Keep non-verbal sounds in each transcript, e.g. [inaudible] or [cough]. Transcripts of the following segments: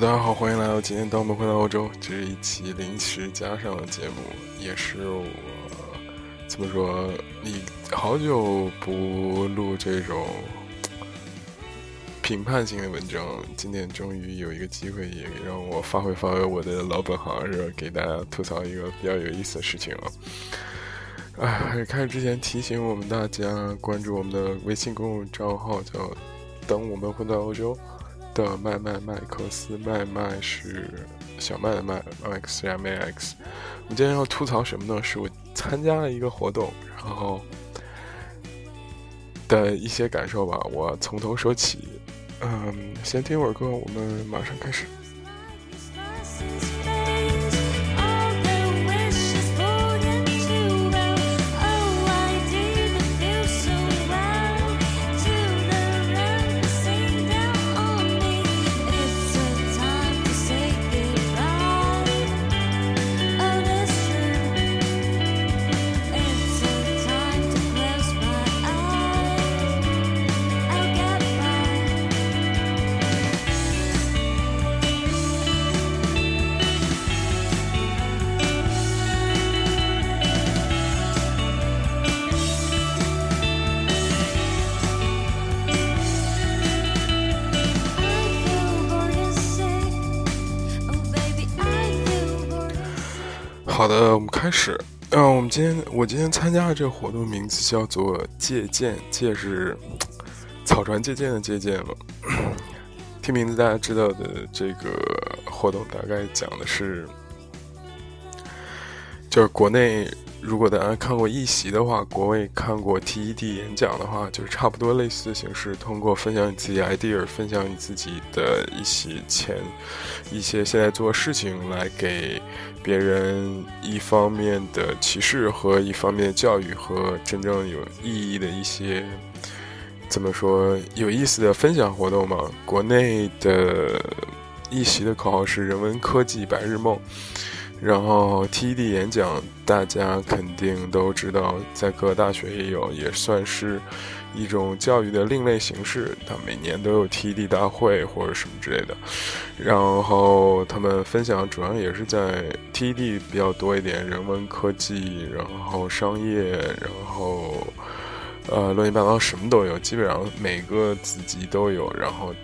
大家好，欢迎来到今天。当我们回到欧洲，这是一期临时加上的节目，也是我怎么说，你好久不录这种评判性的文章，今天终于有一个机会，也让我发挥发挥我的老本行，是？给大家吐槽一个比较有意思的事情啊。哎，开始之前提醒我们大家关注我们的微信公众账号，叫“等我们回到欧洲”。的麦麦麦克斯麦麦是小麦的麦，X M A X。我们今天要吐槽什么呢？是我参加了一个活动，然后的一些感受吧。我从头说起，嗯，先听会儿歌，我们马上开始。好的，我们开始。嗯，我们今天我今天参加的这个活动名字叫做“借鉴”，借是草船借箭的借鉴吧。听名字大家知道的这个活动大概讲的是，就是国内。如果大家看过一席的话，国外看过 TED 演讲的话，就是差不多类似的形式，通过分享你自己 idea，分享你自己的一些前一些现在做事情，来给别人一方面的启示和一方面的教育和真正有意义的一些怎么说有意思的分享活动嘛？国内的一席的口号是“人文科技白日梦”。然后 TED 演讲，大家肯定都知道，在各大学也有，也算是一种教育的另类形式。他每年都有 TED 大会或者什么之类的。然后他们分享主要也是在 TED 比较多一点，人文科技，然后商业，然后呃乱七八糟什么都有，基本上每个子集都有。然后。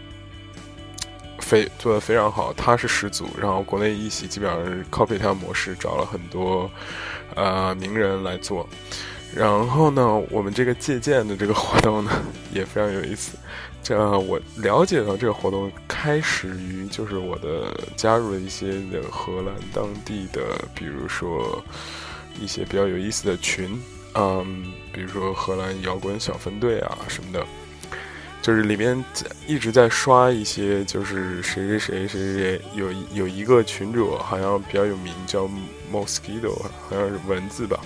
非做的非常好，他是始祖，然后国内一席基本上是 copy 他模式，找了很多呃名人来做。然后呢，我们这个借鉴的这个活动呢也非常有意思。这我了解到这个活动开始于就是我的加入了一些的荷兰当地的，比如说一些比较有意思的群，嗯，比如说荷兰摇滚小分队啊什么的。就是里面一直在刷一些，就是谁谁谁谁谁有有一个群主好像比较有名，叫 Mosquito，好像是文字吧，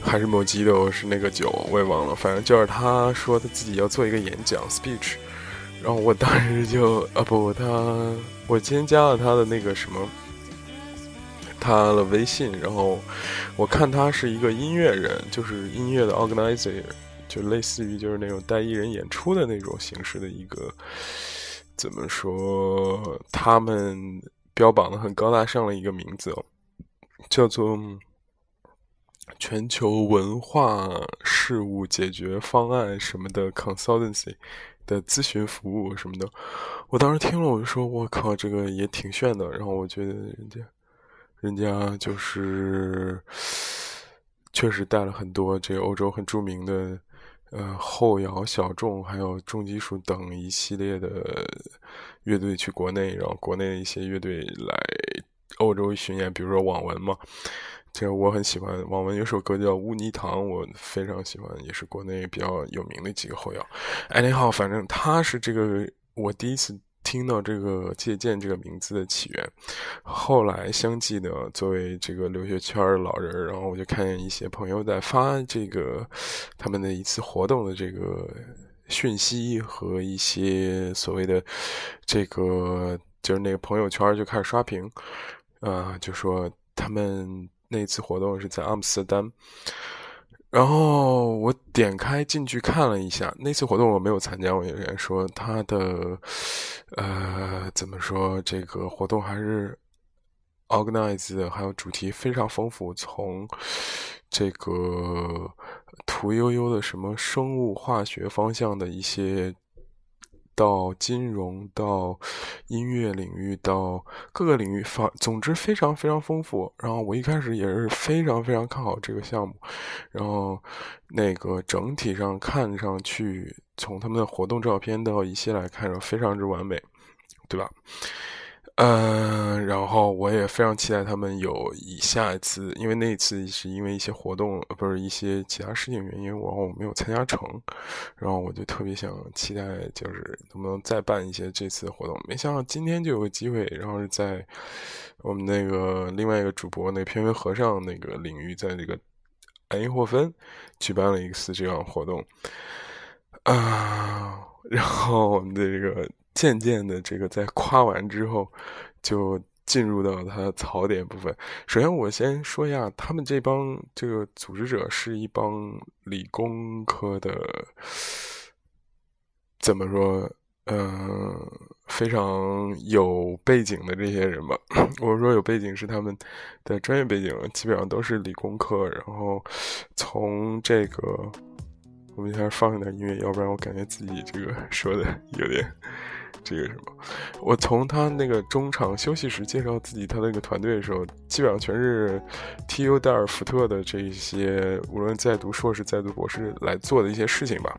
还是 Mosquito 是那个酒，我也忘了。反正就是他说他自己要做一个演讲 speech，然后我当时就啊不，他我今天加了他的那个什么，他的微信，然后我看他是一个音乐人，就是音乐的 organizer。就类似于就是那种带艺人演出的那种形式的一个，怎么说？他们标榜的很高大上的一个名字哦，叫做全球文化事务解决方案什么的 consultancy 的咨询服务什么的。我当时听了，我就说：“我靠，这个也挺炫的。”然后我觉得人家，人家就是确实带了很多这个欧洲很著名的。呃，后摇、小众还有重金属等一系列的乐队去国内，然后国内的一些乐队来欧洲巡演，比如说网文嘛，这个我很喜欢。网文有首歌叫《污泥塘》，我非常喜欢，也是国内比较有名的几个后摇。哎，你好，反正他是这个我第一次。听到这个借鉴这个名字的起源，后来相继的作为这个留学圈的老人，然后我就看见一些朋友在发这个他们的一次活动的这个讯息和一些所谓的这个就是那个朋友圈就开始刷屏，啊，就说他们那次活动是在阿姆斯特丹，然后我点开进去看了一下，那次活动我没有参加。我有人说他的，呃，怎么说？这个活动还是 organize，还有主题非常丰富，从这个屠呦呦的什么生物化学方向的一些。到金融，到音乐领域，到各个领域，反总之非常非常丰富。然后我一开始也是非常非常看好这个项目，然后那个整体上看上去，从他们的活动照片到一些来看非常之完美，对吧？嗯，然后我也非常期待他们有以下一次，因为那一次是因为一些活动，不是一些其他事情原因，我我没有参加成，然后我就特别想期待，就是能不能再办一些这次活动。没想到今天就有个机会，然后是在我们那个另外一个主播那个偏偏和尚那个领域，在这个爱因霍芬举办了一次这样活动啊，然后我们的这个。渐渐的，这个在夸完之后，就进入到他的槽点部分。首先，我先说一下，他们这帮这个组织者是一帮理工科的，怎么说？嗯，非常有背景的这些人吧。[coughs] 我说有背景是他们的专业背景，基本上都是理工科。然后从这个，我们先放一点音乐，要不然我感觉自己这个说的有点。这个什么？我从他那个中场休息时介绍自己他那个团队的时候，基本上全是 T.U. 戴尔福特的这一些，无论在读硕士、在读博士来做的一些事情吧。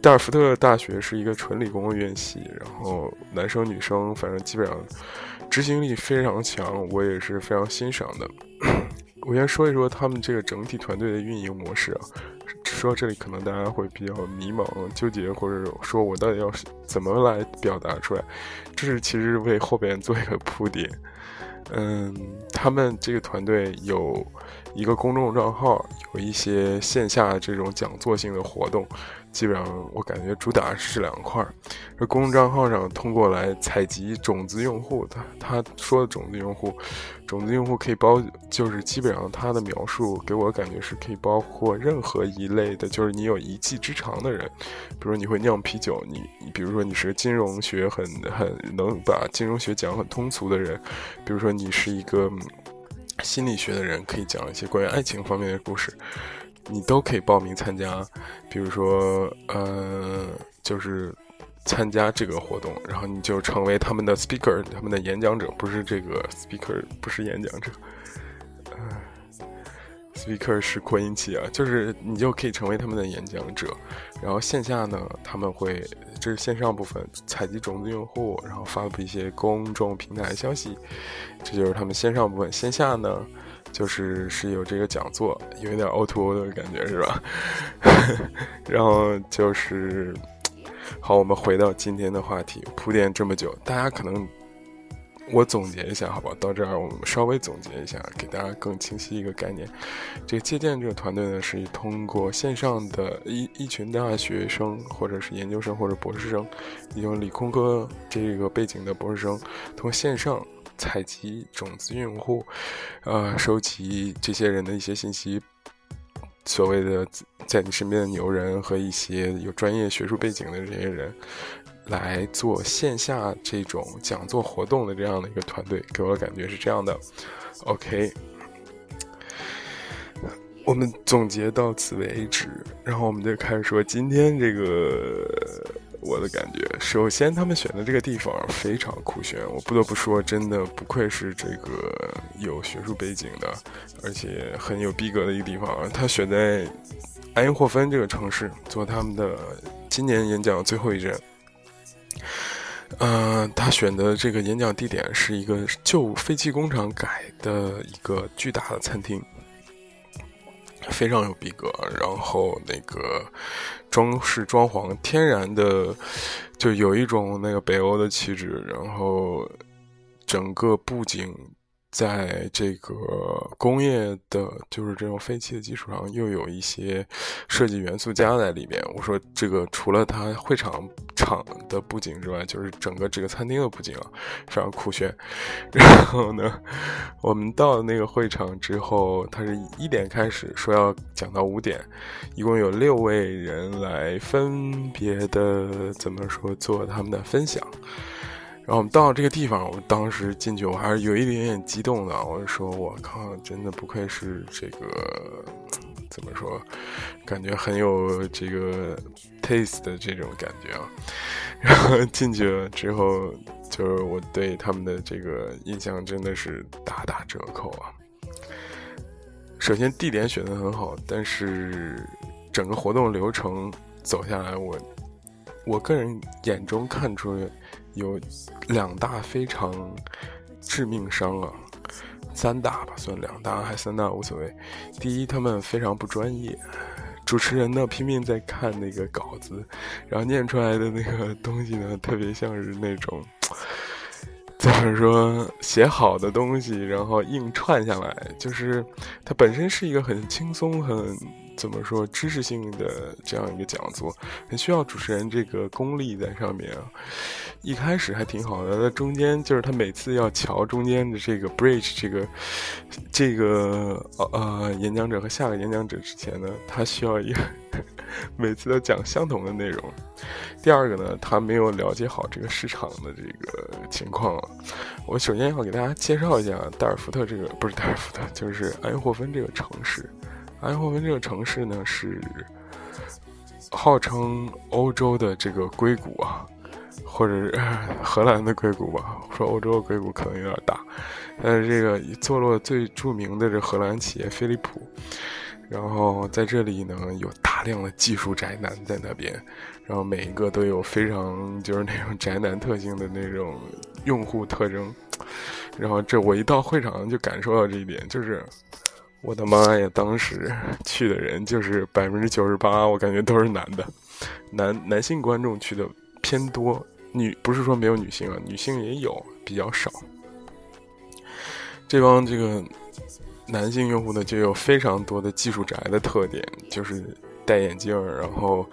戴尔福特大学是一个纯理工的院系，然后男生女生反正基本上执行力非常强，我也是非常欣赏的。我先说一说他们这个整体团队的运营模式啊。说到这里，可能大家会比较迷茫、纠结，或者说我到底要怎么来表达出来？这是其实为后边做一个铺垫。嗯，他们这个团队有一个公众账号，有一些线下这种讲座性的活动。基本上我感觉主打是两块儿，这公众账号上通过来采集种子用户，他他说的种子用户，种子用户可以包，就是基本上他的描述给我感觉是可以包括任何一类的，就是你有一技之长的人，比如说你会酿啤酒，你你比如说你是金融学很很能把金融学讲很通俗的人，比如说你是一个心理学的人，可以讲一些关于爱情方面的故事。你都可以报名参加，比如说，呃，就是参加这个活动，然后你就成为他们的 speaker，他们的演讲者，不是这个 speaker，不是演讲者，呃，speaker 是扩音器啊，就是你就可以成为他们的演讲者，然后线下呢，他们会这是线上部分采集种子用户，然后发布一些公众平台消息，这就是他们线上部分，线下呢。就是是有这个讲座，有一点 O to O 的感觉，是吧？[laughs] 然后就是，好，我们回到今天的话题，铺垫这么久，大家可能我总结一下，好吧？到这儿我们稍微总结一下，给大家更清晰一个概念。这个借鉴这个团队呢，是通过线上的一一群大学生，或者是研究生或者博士生，有理工科这个背景的博士生，通过线上。采集种子用户，呃，收集这些人的一些信息，所谓的在你身边的牛人和一些有专业学术背景的这些人，来做线下这种讲座活动的这样的一个团队，给我的感觉是这样的。OK，我们总结到此为止，然后我们就开始说今天这个。我的感觉，首先他们选的这个地方非常酷炫，我不得不说，真的不愧是这个有学术背景的，而且很有逼格的一个地方。他选在埃因霍芬这个城市做他们的今年演讲最后一站。嗯，他选的这个演讲地点是一个旧废弃工厂改的一个巨大的餐厅。非常有逼格，然后那个装饰装潢天然的，就有一种那个北欧的气质。然后整个布景在这个工业的，就是这种废弃的基础上，又有一些设计元素加在里面。我说这个除了它会场场的布景之外，就是整个这个餐厅的布景，非常酷炫。[laughs] 然后呢，我们到了那个会场之后，他是一点开始说要讲到五点，一共有六位人来分别的怎么说做他们的分享。然后我们到这个地方，我当时进去我还是有一点点激动的，我就说：“我靠，真的不愧是这个。”怎么说？感觉很有这个 taste 的这种感觉啊。然后进去了之后，就是我对他们的这个印象真的是大打折扣啊。首先地点选的很好，但是整个活动流程走下来，我我个人眼中看出有两大非常致命伤啊。三大吧，算两大还三大无所谓。第一，他们非常不专业，主持人呢拼命在看那个稿子，然后念出来的那个东西呢，特别像是那种，怎么说写好的东西，然后硬串下来，就是它本身是一个很轻松很。怎么说知识性的这样一个讲座，很需要主持人这个功力在上面啊。一开始还挺好的，那中间就是他每次要瞧中间的这个 bridge，这个这个呃演讲者和下个演讲者之前呢，他需要一个每次都讲相同的内容。第二个呢，他没有了解好这个市场的这个情况。我首先要给大家介绍一下代尔福特这个，不是代尔福特，就是埃因霍芬这个城市。埃因霍温这个城市呢，是号称欧洲的这个硅谷啊，或者是 [laughs] 荷兰的硅谷吧。说欧洲的硅谷可能有点大，但是这个坐落最著名的这荷兰企业飞利浦，然后在这里呢，有大量的技术宅男在那边，然后每一个都有非常就是那种宅男特性的那种用户特征，然后这我一到会场就感受到这一点，就是。我的妈呀！当时去的人就是百分之九十八，我感觉都是男的，男男性观众去的偏多，女不是说没有女性啊，女性也有，比较少。这帮这个男性用户呢，就有非常多的技术宅的特点，就是戴眼镜，然后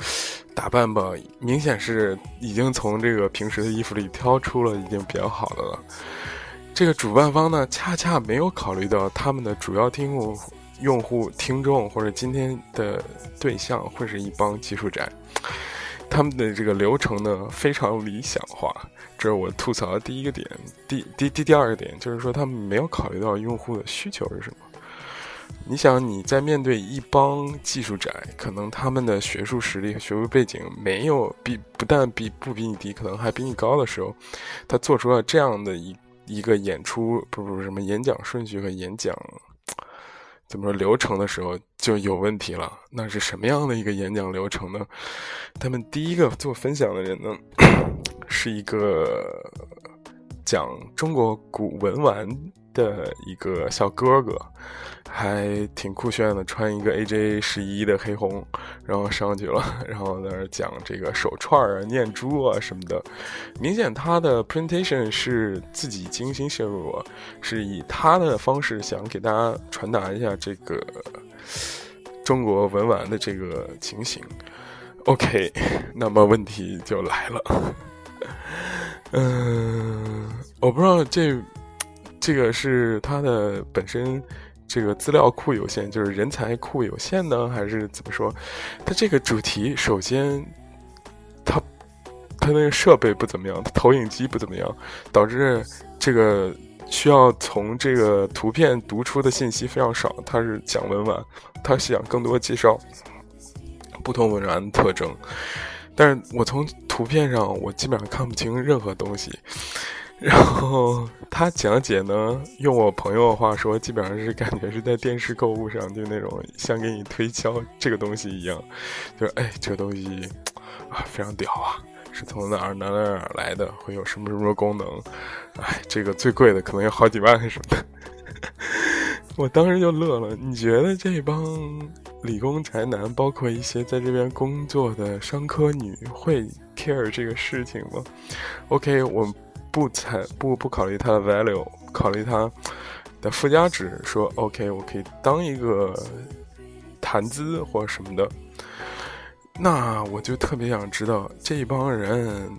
打扮吧，明显是已经从这个平时的衣服里挑出了已经比较好的了。这个主办方呢，恰恰没有考虑到他们的主要听户、用户、听众或者今天的对象会是一帮技术宅，他们的这个流程呢非常理想化，这是我吐槽的第一个点。第第第第二个点就是说，他们没有考虑到用户的需求是什么。你想你在面对一帮技术宅，可能他们的学术实力和学术背景没有比不但比不比你低，可能还比你高的时候，他做出了这样的一。一个演出不不什么演讲顺序和演讲怎么说流程的时候就有问题了。那是什么样的一个演讲流程呢？他们第一个做分享的人呢，[coughs] 是一个讲中国古文玩。的一个小哥哥，还挺酷炫的，穿一个 AJ 十一的黑红，然后上去了，[laughs] 然后在那讲这个手串啊、念珠啊什么的。明显他的 presentation 是自己精心摄入，是以他的方式想给大家传达一下这个中国文玩的这个情形。OK，[laughs] 那么问题就来了，嗯，[laughs] 我不知道这。这个是他的本身，这个资料库有限，就是人才库有限呢，还是怎么说？他这个主题首先，他他那个设备不怎么样，他投影机不怎么样，导致这个需要从这个图片读出的信息非常少。他是讲文玩，他想更多介绍不同文玩特征，但是我从图片上我基本上看不清任何东西。然后他讲解呢，用我朋友的话说，基本上是感觉是在电视购物上，就那种像给你推销这个东西一样，就是哎，这个东西啊非常屌啊，是从哪儿哪儿哪儿来的，会有什么什么功能，哎，这个最贵的可能有好几万什么的。我当时就乐了。你觉得这帮理工宅男，包括一些在这边工作的商科女，会 care 这个事情吗？OK，我。不采不不考虑它的 value，考虑它的附加值，说 OK，我可以当一个谈资或什么的。那我就特别想知道，这一帮人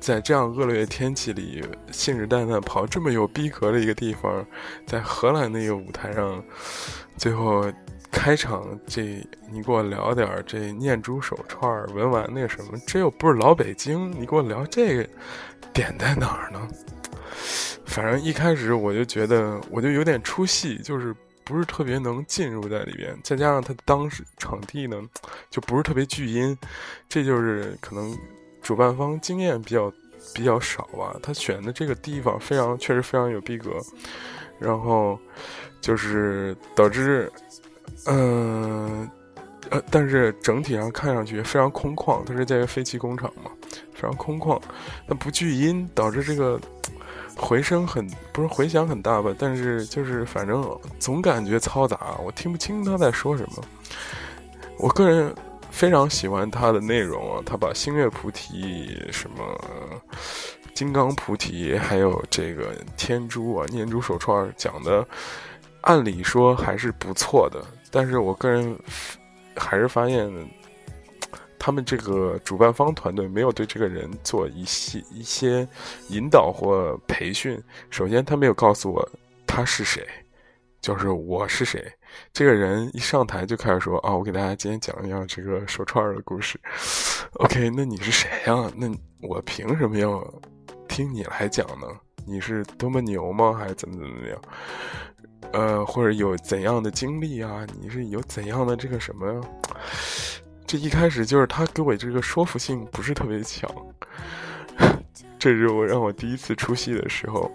在这样恶劣天气里，信誓旦旦跑这么有逼格的一个地方，在荷兰那个舞台上，最后开场这你给我聊点这念珠手串、文玩那什么，这又不是老北京，你给我聊这个点在哪儿呢？反正一开始我就觉得，我就有点出戏，就是不是特别能进入在里边。再加上他当时场地呢，就不是特别巨音，这就是可能主办方经验比较比较少吧。他选的这个地方非常确实非常有逼格，然后就是导致，嗯呃，但是整体上看上去非常空旷。它是在一个废弃工厂嘛，非常空旷，那不聚音导致这个。回声很不是回响很大吧，但是就是反正总感觉嘈杂，我听不清他在说什么。我个人非常喜欢他的内容啊，他把星月菩提、什么金刚菩提，还有这个天珠啊、念珠手串讲的，按理说还是不错的，但是我个人还是发现。他们这个主办方团队没有对这个人做一些一些引导或培训。首先，他没有告诉我他是谁，就是我是谁。这个人一上台就开始说：“啊，我给大家今天讲一讲这个手串的故事。” OK，那你是谁呀？那我凭什么要听你来讲呢？你是多么牛吗？还是怎么怎么样？呃，或者有怎样的经历啊？你是有怎样的这个什么？这一开始就是他给我这个说服性不是特别强，这是我让我第一次出戏的时候。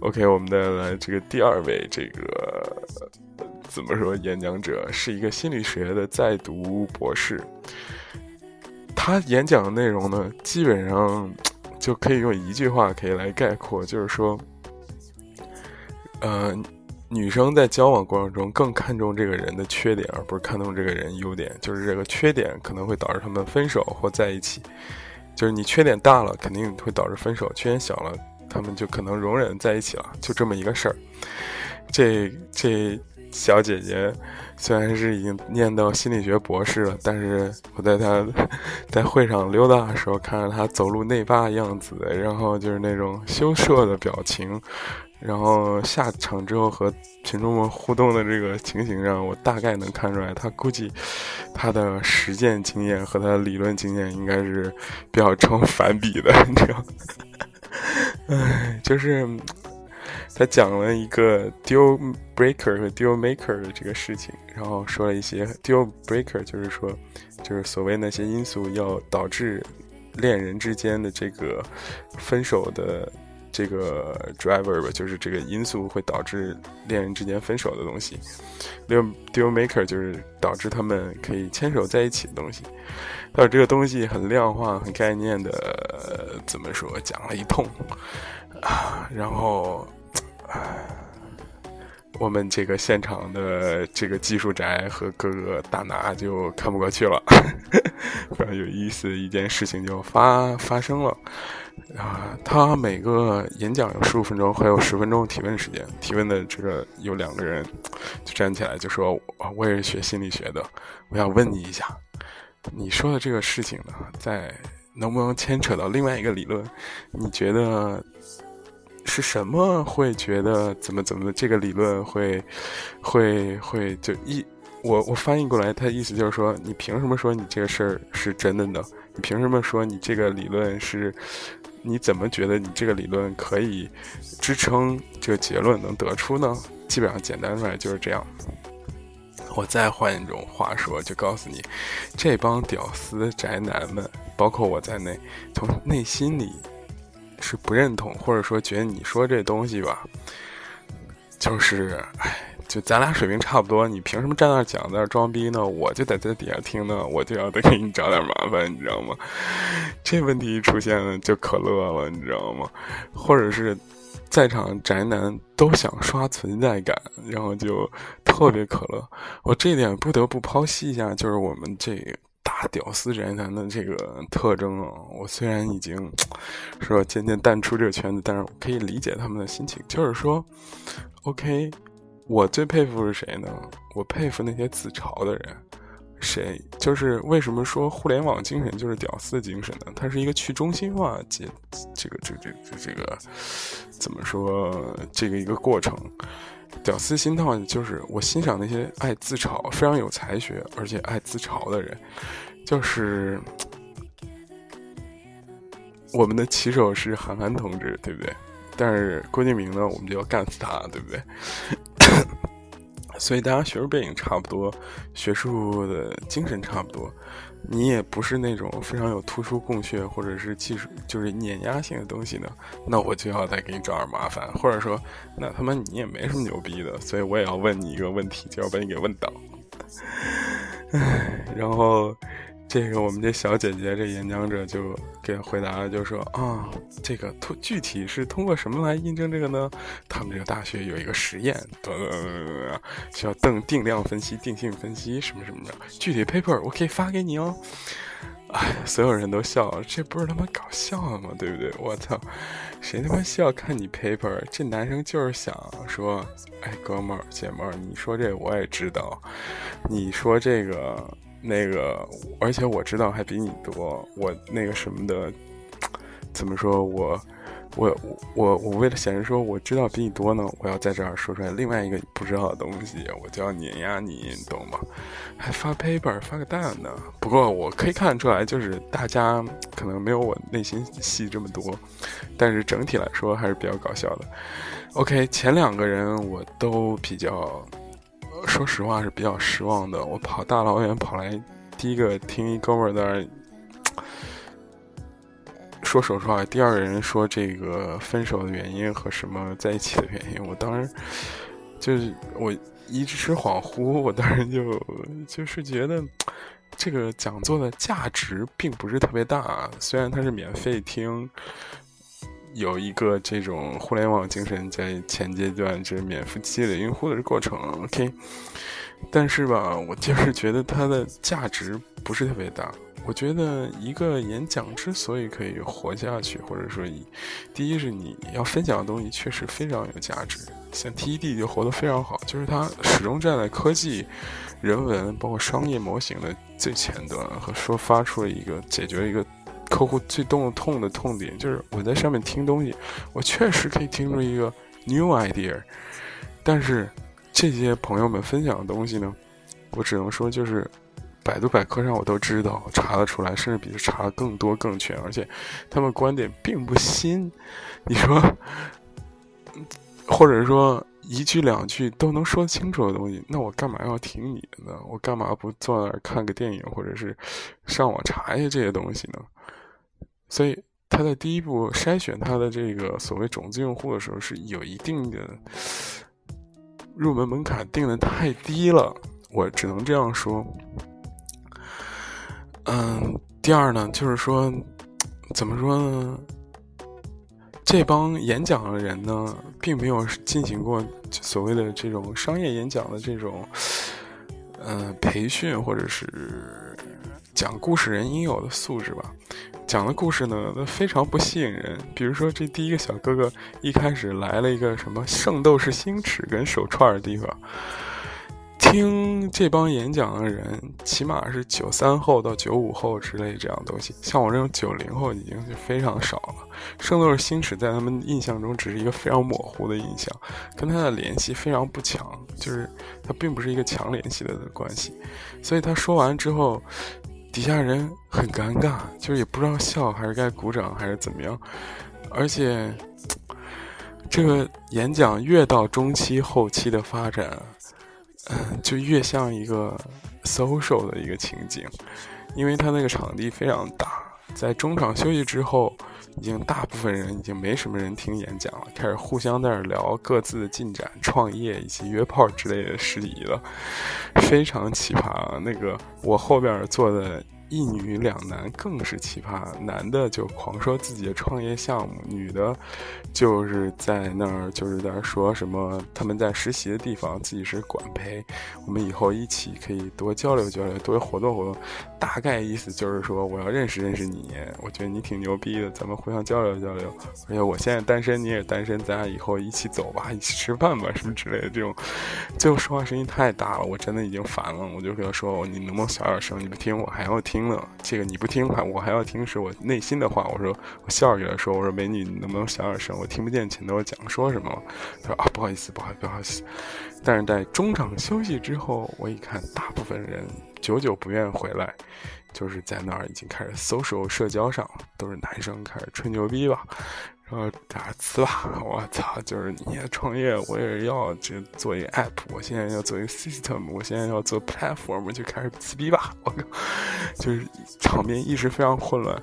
OK，我们再来这个第二位这个怎么说演讲者是一个心理学的在读博士，他演讲的内容呢，基本上就可以用一句话可以来概括，就是说，呃。女生在交往过程中更看重这个人的缺点，而不是看重这个人优点。就是这个缺点可能会导致他们分手或在一起。就是你缺点大了，肯定会导致分手；缺点小了，他们就可能容忍在一起了。就这么一个事儿。这这小姐姐虽然是已经念到心理学博士了，但是我在她 [laughs] 在会上溜达的时候，看到她走路内八的样子，然后就是那种羞涩的表情。然后下场之后和群众们互动的这个情形上，我大概能看出来，她估计她的实践经验和她的理论经验应该是比较 [laughs] 成反比的，你知道？[laughs] 唉，就是他讲了一个 deal breaker 和 deal maker 的这个事情，然后说了一些 deal breaker，就是说，就是所谓那些因素要导致恋人之间的这个分手的。这个 driver 吧，就是这个因素会导致恋人之间分手的东西。deal deal maker 就是导致他们可以牵手在一起的东西。但是这个东西很量化、很概念的，怎么说？讲了一通啊，然后，我们这个现场的这个技术宅和各个大拿就看不过去了。[laughs] 非常有意思的一件事情就发发生了。啊，他每个演讲有十五分钟，还有十分钟提问时间。提问的这个有两个人就站起来就说：“我也是学心理学的，我想问你一下，你说的这个事情呢，在能不能牵扯到另外一个理论？你觉得是什么会觉得怎么怎么？这个理论会会会就一我我翻译过来，他意思就是说，你凭什么说你这个事儿是真的呢？你凭什么说你这个理论是？”你怎么觉得你这个理论可以支撑这个结论能得出呢？基本上简单出来就是这样。我再换一种话说，就告诉你，这帮屌丝宅男们，包括我在内，从内心里是不认同，或者说觉得你说这东西吧，就是唉。就咱俩水平差不多，你凭什么站那讲，在那装逼呢？我就得在底下听呢，我就要得给你找点麻烦，你知道吗？这问题一出现了就可乐了，你知道吗？或者是在场宅男都想刷存在感，然后就特别可乐。我这一点不得不剖析一下，就是我们这大屌丝宅男的这个特征啊。我虽然已经说渐渐淡出这个圈子，但是我可以理解他们的心情，就是说，OK。我最佩服是谁呢？我佩服那些自嘲的人。谁？就是为什么说互联网精神就是屌丝精神呢？它是一个去中心化，这这个这这这这个怎么说？这个一个过程。屌丝心态就是我欣赏那些爱自嘲、非常有才学而且爱自嘲的人，就是我们的骑手是韩寒同志，对不对？但是郭敬明呢，我们就要干死他，对不对？[coughs] 所以大家学术背景差不多，学术的精神差不多，你也不是那种非常有突出贡献或者是技术就是碾压性的东西呢，那我就要再给你找点麻烦，或者说，那他妈你也没什么牛逼的，所以我也要问你一个问题，就要把你给问倒。唉，然后。这个我们这小姐姐这演讲者就给回答了，就说啊，这个通具体是通过什么来印证这个呢？他们这个大学有一个实验，呃，需要定定量分析、定性分析什么什么的，具体 paper 我可以发给你哦。哎，所有人都笑了，这不是他妈搞笑吗？对不对？我操，谁他妈笑看你 paper？这男生就是想说，哎，哥们儿姐们儿，你说这我也知道，你说这个。那个，而且我知道还比你多。我那个什么的，怎么说？我，我，我，我为了显示说我知道比你多呢，我要在这儿说出来另外一个不知道的东西，我就要碾压你，你懂吗？还发 paper 发个蛋呢？不过我可以看得出来，就是大家可能没有我内心戏这么多，但是整体来说还是比较搞笑的。OK，前两个人我都比较。说实话是比较失望的。我跑大老远跑来，第一个听一哥们儿在说实话，第二个人说这个分手的原因和什么在一起的原因，我当时就是我一时恍惚，我当时就就是觉得这个讲座的价值并不是特别大，虽然它是免费听。有一个这种互联网精神在前阶段，就是免费积累用户的过程，OK。但是吧，我就是觉得它的价值不是特别大。我觉得一个演讲之所以可以活下去，或者说，第一是你要分享的东西确实非常有价值。像 TED 就活得非常好，就是它始终站在科技、人文包括商业模型的最前端，和说发出了一个解决一个。客户最动痛的痛点就是我在上面听东西，我确实可以听出一个 new idea，但是这些朋友们分享的东西呢，我只能说就是百度百科上我都知道，查得出来，甚至比查更多更全，而且他们观点并不新。你说，或者说一句两句都能说清楚的东西，那我干嘛要听你的呢？我干嘛不坐那儿看个电影，或者是上网查一下这些东西呢？所以他在第一步筛选他的这个所谓种子用户的时候，是有一定的入门门槛定的太低了，我只能这样说。嗯，第二呢，就是说，怎么说呢？这帮演讲的人呢，并没有进行过所谓的这种商业演讲的这种，呃，培训或者是讲故事人应有的素质吧。讲的故事呢，那非常不吸引人。比如说，这第一个小哥哥一开始来了一个什么圣斗士星矢跟手串的地方，听这帮演讲的人，起码是九三后到九五后之类这样东西。像我这种九零后已经就非常少了。圣斗士星矢在他们印象中只是一个非常模糊的印象，跟他的联系非常不强，就是他并不是一个强联系的关系。所以他说完之后。底下人很尴尬，就是也不知道笑还是该鼓掌还是怎么样，而且这个演讲越到中期后期的发展，嗯，就越像一个 social 的一个情景，因为他那个场地非常大，在中场休息之后，已经大部分人已经没什么人听演讲了，开始互相在那聊各自的进展、创业以及约炮之类的事宜了。非常奇葩，那个我后边坐的一女两男更是奇葩，男的就狂说自己的创业项目，女的，就是在那儿就是在说什么他们在实习的地方自己是管培，我们以后一起可以多交流交流，多活动活动。大概意思就是说，我要认识认识你，我觉得你挺牛逼的，咱们互相交流交流。而且我现在单身，你也单身，咱俩以后一起走吧，一起吃饭吧，什么之类的这种。最后说话声音太大了，我真的已经烦了，我就跟他说：“你能不能小点声？你不听，我还要听呢。这个你不听，我还要听，是我内心的话。”我说，我笑着跟他说：“我说美女，你能不能小点声？我听不见前头讲说什么。”他说：“啊，不好意思，不好意思，不好意思。”但是在中场休息之后，我一看，大部分人久久不愿回来，就是在那儿已经开始 social 社交上，都是男生开始吹牛逼吧，然后打词吧，[laughs] 我操，就是你也创业，我也要这做一个 app，我现在要做一个 system，我现在要做 platform，就开始撕逼吧，我靠，就是场面一直非常混乱。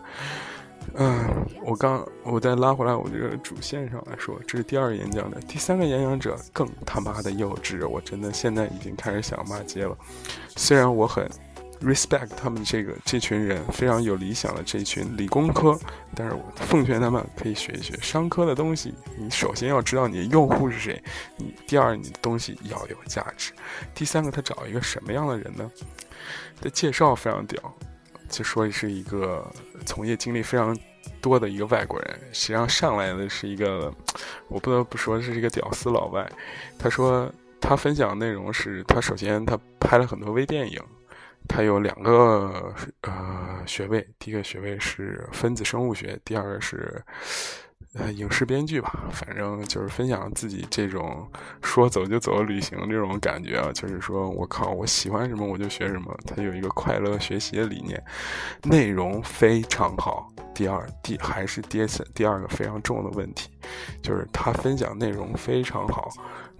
嗯，我刚我再拉回来我这个主线上来说，这是第二个演讲的第三个演讲者更他妈的幼稚，我真的现在已经开始想骂街了。虽然我很 respect 他们这个这群人非常有理想的这群理工科，但是我奉劝他们可以学一学商科的东西。你首先要知道你的用户是谁，你第二你的东西要有价值，第三个他找一个什么样的人呢？的介绍非常屌。就说是一个从业经历非常多的一个外国人，实际上上来的是一个，我不得不说是一个屌丝老外。他说他分享内容是他首先他拍了很多微电影，他有两个呃学位，第一个学位是分子生物学，第二个是。呃，影视编剧吧，反正就是分享自己这种说走就走的旅行这种感觉啊，就是说我靠，我喜欢什么我就学什么。他有一个快乐学习的理念，内容非常好。第二，第还是第二次第二个非常重的问题，就是他分享内容非常好。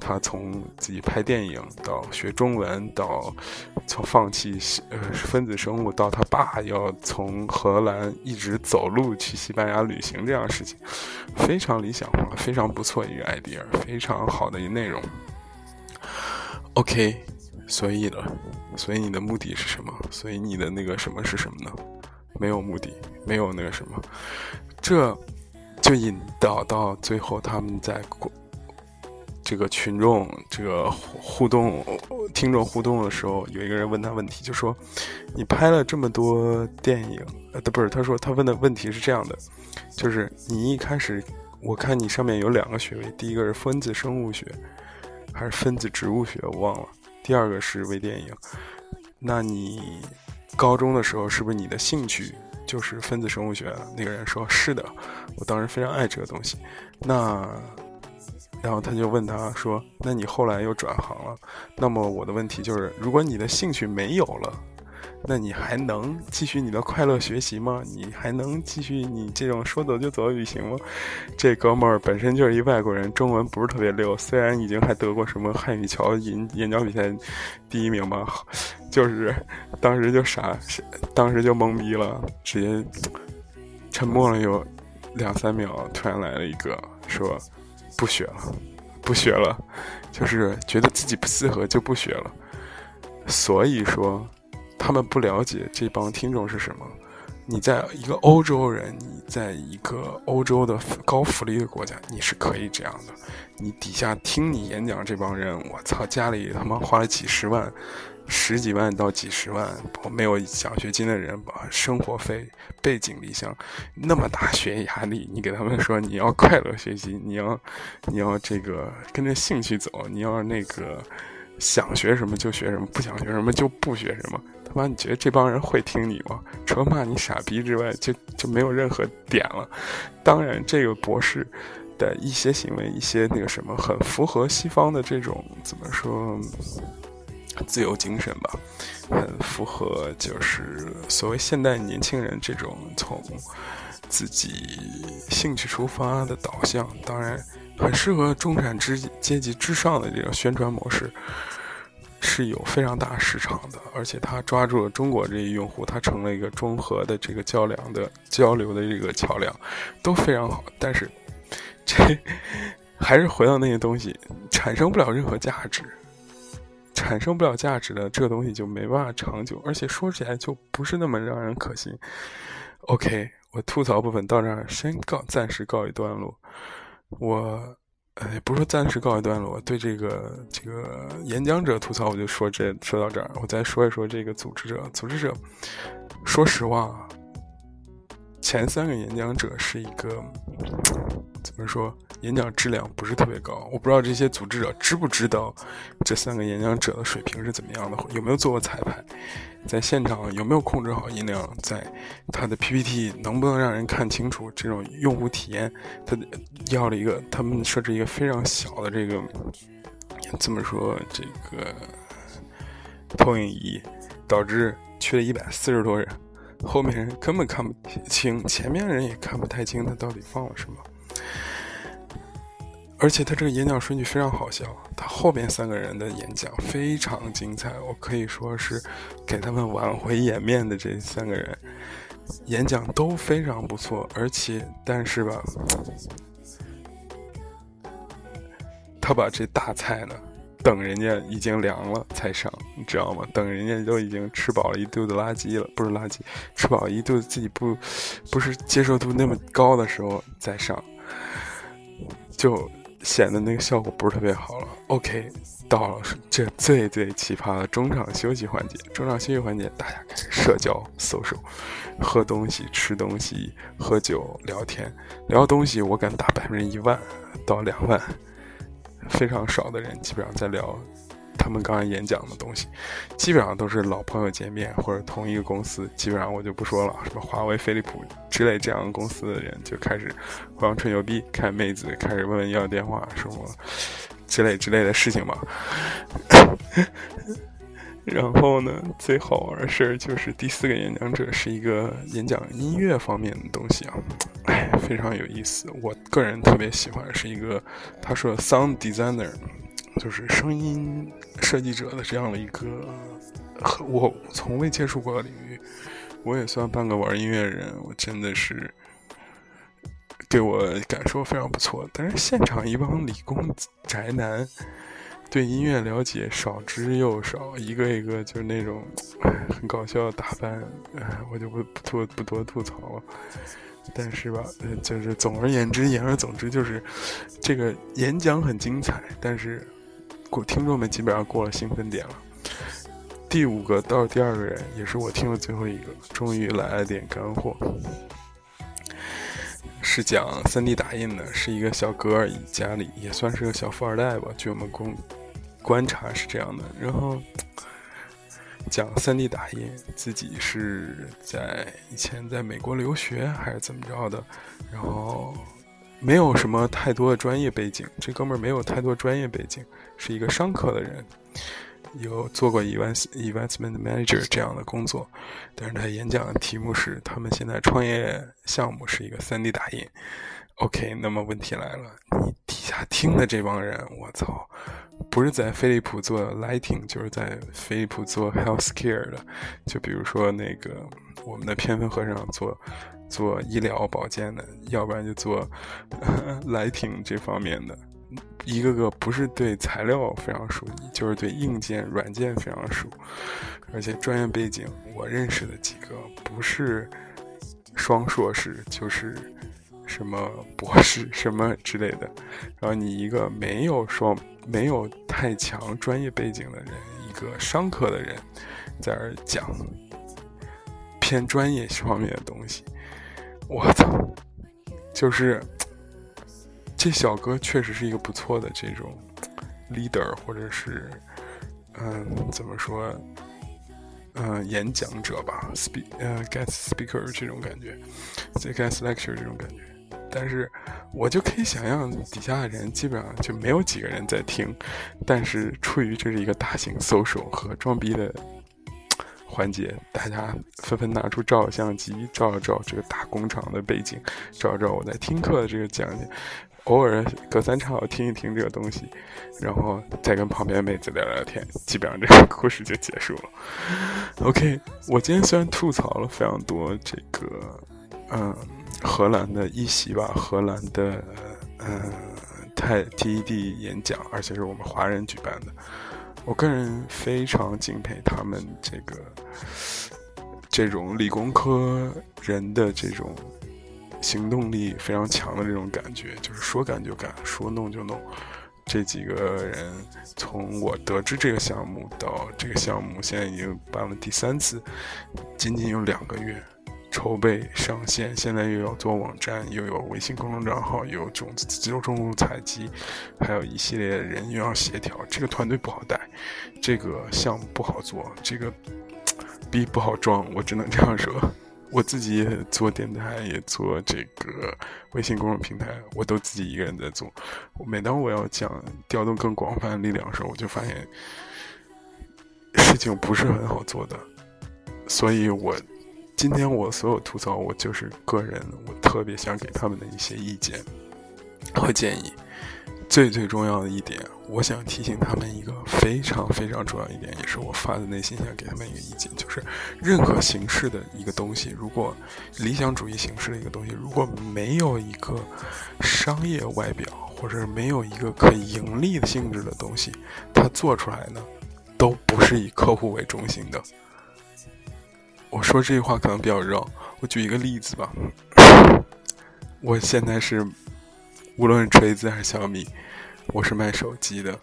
他从自己拍电影到学中文，到从放弃呃分子生物，到他爸要从荷兰一直走路去西班牙旅行这样事情，非常理想化，非常不错一个 idea，非常好的一个内容。OK，所以呢，所以你的目的是什么？所以你的那个什么是什么呢？没有目的，没有那个什么，这就引导到最后他们在国。这个群众这个互动听众互动的时候，有一个人问他问题，就说：“你拍了这么多电影，呃，不是？他说他问的问题是这样的，就是你一开始我看你上面有两个学位，第一个是分子生物学，还是分子植物学？我忘了。第二个是微电影。那你高中的时候是不是你的兴趣就是分子生物学？那个人说是的，我当时非常爱这个东西。那。”然后他就问他说：“那你后来又转行了？那么我的问题就是，如果你的兴趣没有了，那你还能继续你的快乐学习吗？你还能继续你这种说走就走的旅行吗？”这哥们儿本身就是一外国人，中文不是特别溜，虽然已经还得过什么汉语桥演演讲比赛第一名吧，就是当时就傻，当时就懵逼了，直接沉默了有两三秒，突然来了一个说。不学了，不学了，就是觉得自己不适合就不学了。所以说，他们不了解这帮听众是什么。你在一个欧洲人，你在一个欧洲的高福利的国家，你是可以这样的。你底下听你演讲这帮人，我操，家里他妈花了几十万。十几万到几十万，没有奖学金的人，把生活费、背井离乡，那么大学压力，你给他们说你要快乐学习，你要，你要这个跟着兴趣走，你要那个想学什么就学什么，不想学什么就不学什么。他妈，你觉得这帮人会听你吗？除了骂你傻逼之外，就就没有任何点了。当然，这个博士的一些行为，一些那个什么，很符合西方的这种怎么说？自由精神吧，很符合就是所谓现代年轻人这种从自己兴趣出发的导向，当然很适合中产之阶级之上的这种宣传模式，是有非常大市场的。而且他抓住了中国这一用户，他成了一个中和的这个较量的交流的这个桥梁，都非常好。但是这还是回到那些东西，产生不了任何价值。产生不了价值的这个东西就没办法长久，而且说起来就不是那么让人可信。OK，我吐槽部分到这儿先告暂时告一段落。我呃，不是说暂时告一段落，我对这个这个演讲者吐槽，我就说这说到这儿，我再说一说这个组织者。组织者，说实话啊，前三个演讲者是一个怎么说？演讲质量不是特别高。我不知道这些组织者知不知道这三个演讲者的水平是怎么样的，有没有做过彩排，在现场有没有控制好音量，在他的 PPT 能不能让人看清楚？这种用户体验，他要了一个，他们设置一个非常小的这个，怎么说这个投影仪，导致去了一百四十多人，后面人根本看不清，前面人也看不太清他到底放了什么。而且他这个演讲顺序非常好笑，他后边三个人的演讲非常精彩，我可以说是给他们挽回颜面的这三个人演讲都非常不错，而且但是吧，他把这大菜呢，等人家已经凉了才上，你知道吗？等人家都已经吃饱了一肚子垃圾了，不是垃圾，吃饱一肚子自己不不是接受度那么高的时候再上，[laughs] 就。显得那个效果不是特别好了。OK，到了这最最奇葩的中场休息环节。中场休息环节，大家开始社交、social，[laughs] 喝东西、吃东西、喝酒、聊天。聊东西，我敢打百分之一万到两万，非常少的人基本上在聊。他们刚才演讲的东西，基本上都是老朋友见面或者同一个公司，基本上我就不说了，什么华为、飞利浦之类这样的公司的人就开始互相吹牛逼，看妹子，开始问问要电话什么之类之类的事情嘛。[laughs] 然后呢，最好玩的事儿就是第四个演讲者是一个演讲音乐方面的东西啊，哎，非常有意思。我个人特别喜欢是一个，他说 sound designer。就是声音设计者的这样的一个，我从未接触过的领域，我也算半个玩音乐人，我真的是给我感受非常不错。但是现场一帮理工宅男，对音乐了解少之又少，一个一个就是那种很搞笑的打扮，我就不不多不多吐槽了。但是吧，就是总而言之，言而总之，就是这个演讲很精彩，但是。过听众们基本上过了兴奋点了。第五个到第二个人，也是我听的最后一个，终于来了点干货，是讲 3D 打印的，是一个小哥儿，家里也算是个小富二代吧，据我们观观察是这样的。然后讲 3D 打印，自己是在以前在美国留学还是怎么着的，然后。没有什么太多的专业背景，这哥们儿没有太多专业背景，是一个商科的人，有做过 event investment manager 这样的工作，但是他演讲的题目是他们现在创业项目是一个 3D 打印。OK，那么问题来了，你底下听的这帮人，我操，不是在飞利浦做 lighting，就是在飞利浦做 healthcare 的，就比如说那个我们的偏分和尚做。做医疗保健的，要不然就做 [laughs] 来挺这方面的，一个个不是对材料非常熟悉，就是对硬件、软件非常熟，而且专业背景，我认识的几个不是双硕士，就是什么博士什么之类的。然后你一个没有双、没有太强专业背景的人，一个商科的人，在这讲偏专业方面的东西。我操，就是这小哥确实是一个不错的这种 leader，或者是嗯，怎么说，嗯，演讲者吧，speak 呃 guest speaker 这种感觉，guest lecture 这种感觉。但是我就可以想象底下的人基本上就没有几个人在听，但是出于这是一个大型 show 和装逼的。环节，大家纷纷拿出照相机照一照这个大工厂的背景，照一照我在听课的这个讲解，偶尔隔三差五听一听这个东西，然后再跟旁边妹子聊聊天，基本上这个故事就结束了。OK，我今天虽然吐槽了非常多这个，嗯，荷兰的一席吧，荷兰的嗯泰 TED 演讲，而且是我们华人举办的。我个人非常敬佩他们这个这种理工科人的这种行动力非常强的这种感觉，就是说干就干，说弄就弄。这几个人从我得知这个项目到这个项目现在已经办了第三次，仅仅有两个月，筹备上线，现在又要做网站，又有微信公众账号，有种子集中采集，还有一系列人又要协调，这个团队不好带，这个项目不好做，这个逼不好装，我只能这样说。我自己也做电台，也做这个微信公众平台，我都自己一个人在做。每当我要讲调动更广泛的力量的时候，我就发现事情不是很好做的。所以我今天我所有吐槽，我就是个人，我特别想给他们的一些意见和建议。最最重要的一点，我想提醒他们一个非常非常重要一点，也是我发自内心想给他们一个意见，就是任何形式的一个东西，如果理想主义形式的一个东西，如果没有一个商业外表，或者没有一个可盈利的性质的东西，它做出来呢，都不是以客户为中心的。我说这句话可能比较绕，我举一个例子吧，我现在是。无论是锤子还是小米，我是卖手机的，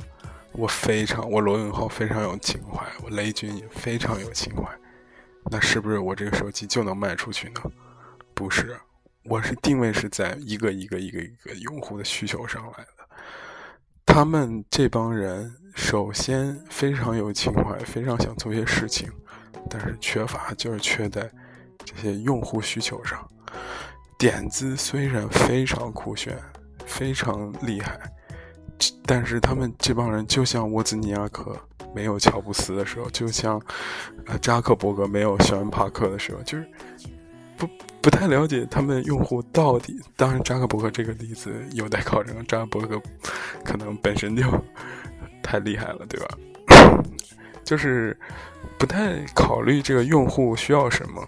我非常，我罗永浩非常有情怀，我雷军也非常有情怀，那是不是我这个手机就能卖出去呢？不是，我是定位是在一个一个一个一个用户的需求上来的。他们这帮人首先非常有情怀，非常想做些事情，但是缺乏就是缺在这些用户需求上。点子虽然非常酷炫。非常厉害，但是他们这帮人就像沃兹尼亚克没有乔布斯的时候，就像呃扎克伯格没有肖恩帕克的时候，就是不不太了解他们用户到底。当然，扎克伯格这个例子有待考证，扎克伯格可能本身就太厉害了，对吧？就是不太考虑这个用户需要什么。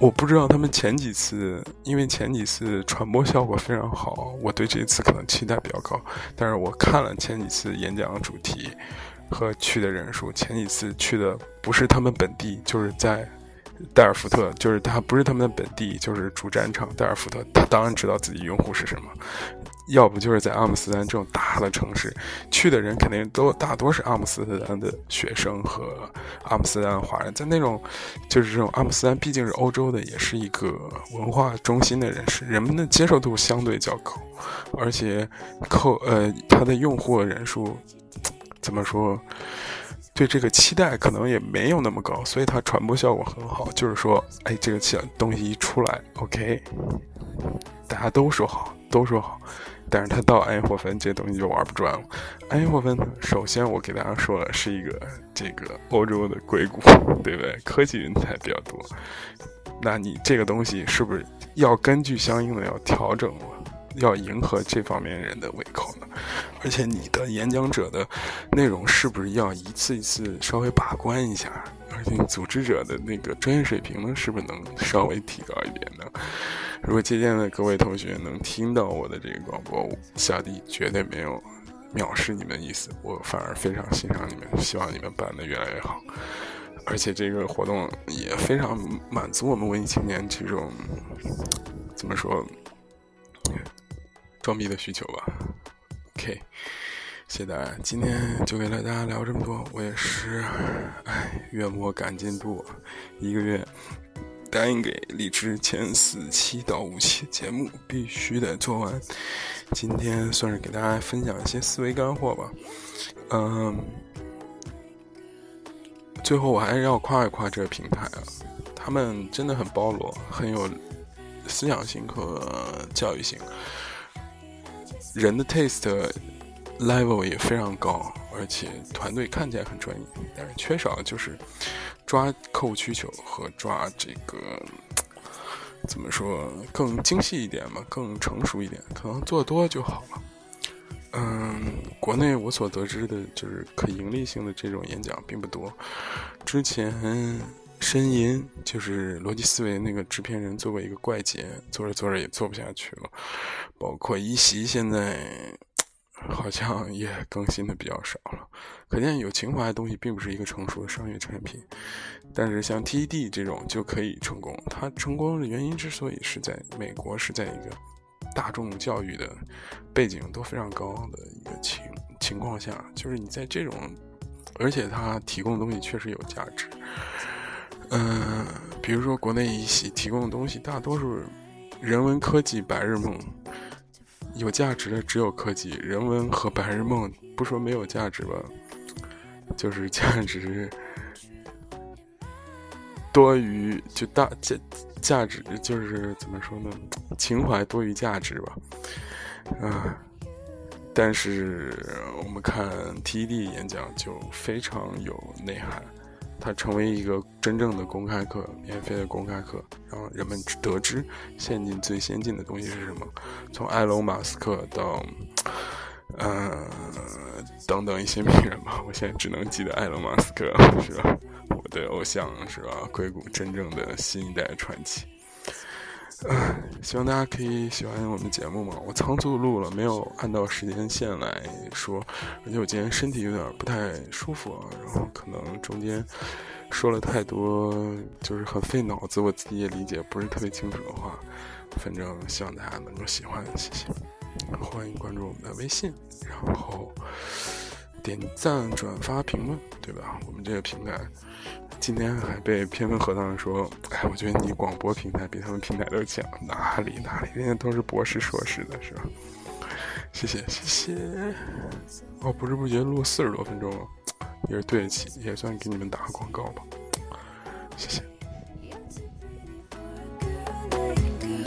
我不知道他们前几次，因为前几次传播效果非常好，我对这一次可能期待比较高。但是我看了前几次演讲主题和去的人数，前几次去的不是他们本地，就是在。戴尔福特就是他，不是他们的本地，就是主战场。戴尔福特，他当然知道自己用户是什么，要不就是在阿姆斯特丹这种大的城市，去的人肯定都大多是阿姆斯特丹的学生和阿姆斯特丹华人，在那种就是这种阿姆斯特丹毕竟是欧洲的，也是一个文化中心的人士，人们的接受度相对较高，而且扣呃他的用户人数怎么说？对这个期待可能也没有那么高，所以它传播效果很好。就是说，哎，这个东西一出来，OK，大家都说好，都说好。但是他到安霍芬，这东西就玩不转了。安霍芬，首先我给大家说了，是一个这个欧洲的硅谷，对不对？科技人才比较多。那你这个东西是不是要根据相应的要调整了？要迎合这方面人的胃口呢，而且你的演讲者的内容是不是要一次一次稍微把关一下？而且组织者的那个专业水平呢，是不是能稍微提高一点呢？如果借鉴的各位同学能听到我的这个广播，小弟绝对没有藐视你们的意思，我反而非常欣赏你们，希望你们办的越来越好。而且这个活动也非常满足我们文艺青年这种怎么说？装逼的需求吧，OK，谢谢大家，今天就给大家聊这么多。我也是，哎，月末赶进度，一个月答应给荔枝前四期到五期节目必须得做完。今天算是给大家分享一些思维干货吧。嗯，最后我还是要夸一夸这个平台啊，他们真的很包罗，很有思想性和教育性。人的 taste level 也非常高，而且团队看起来很专业，但是缺少就是抓客户需求和抓这个怎么说更精细一点嘛，更成熟一点，可能做多就好了。嗯，国内我所得知的就是可盈利性的这种演讲并不多。之前申银就是逻辑思维那个制片人做过一个怪杰，做着做着也做不下去了。包括一席现在好像也更新的比较少了，可见有情怀的东西并不是一个成熟的商业产品。但是像 TED 这种就可以成功，它成功的原因之所以是在美国是在一个大众教育的背景都非常高的一个情情况下，就是你在这种，而且它提供的东西确实有价值。嗯，比如说国内一些提供的东西，大多数人文科技白日梦。有价值的只有科技、人文和白日梦，不说没有价值吧，就是价值多于就大价价值就是怎么说呢？情怀多于价值吧，啊！但是我们看 TED 演讲就非常有内涵。它成为一个真正的公开课，免费的公开课，让人们得知现今最先进的东西是什么。从埃隆·马斯克到，呃，等等一些名人吧，我现在只能记得埃隆·马斯克是吧？我的偶像是吧？硅谷真正的新一代传奇。[laughs] 希望大家可以喜欢我们节目嘛。我仓促录了，没有按照时间线来说，而且我今天身体有点不太舒服啊，然后可能中间说了太多，就是很费脑子，我自己也理解不是特别清楚的话。反正希望大家能够喜欢，谢谢。欢迎关注我们的微信，然后点赞、转发、评论，对吧？我们这个平台。今天还被偏门和尚说：“哎，我觉得你广播平台比他们平台都强，哪里哪里，人家都是博士硕士的，是吧？”谢谢谢谢。哦，不知不觉录四十多分钟了，也是对得起，也算给你们打个广告吧。谢谢。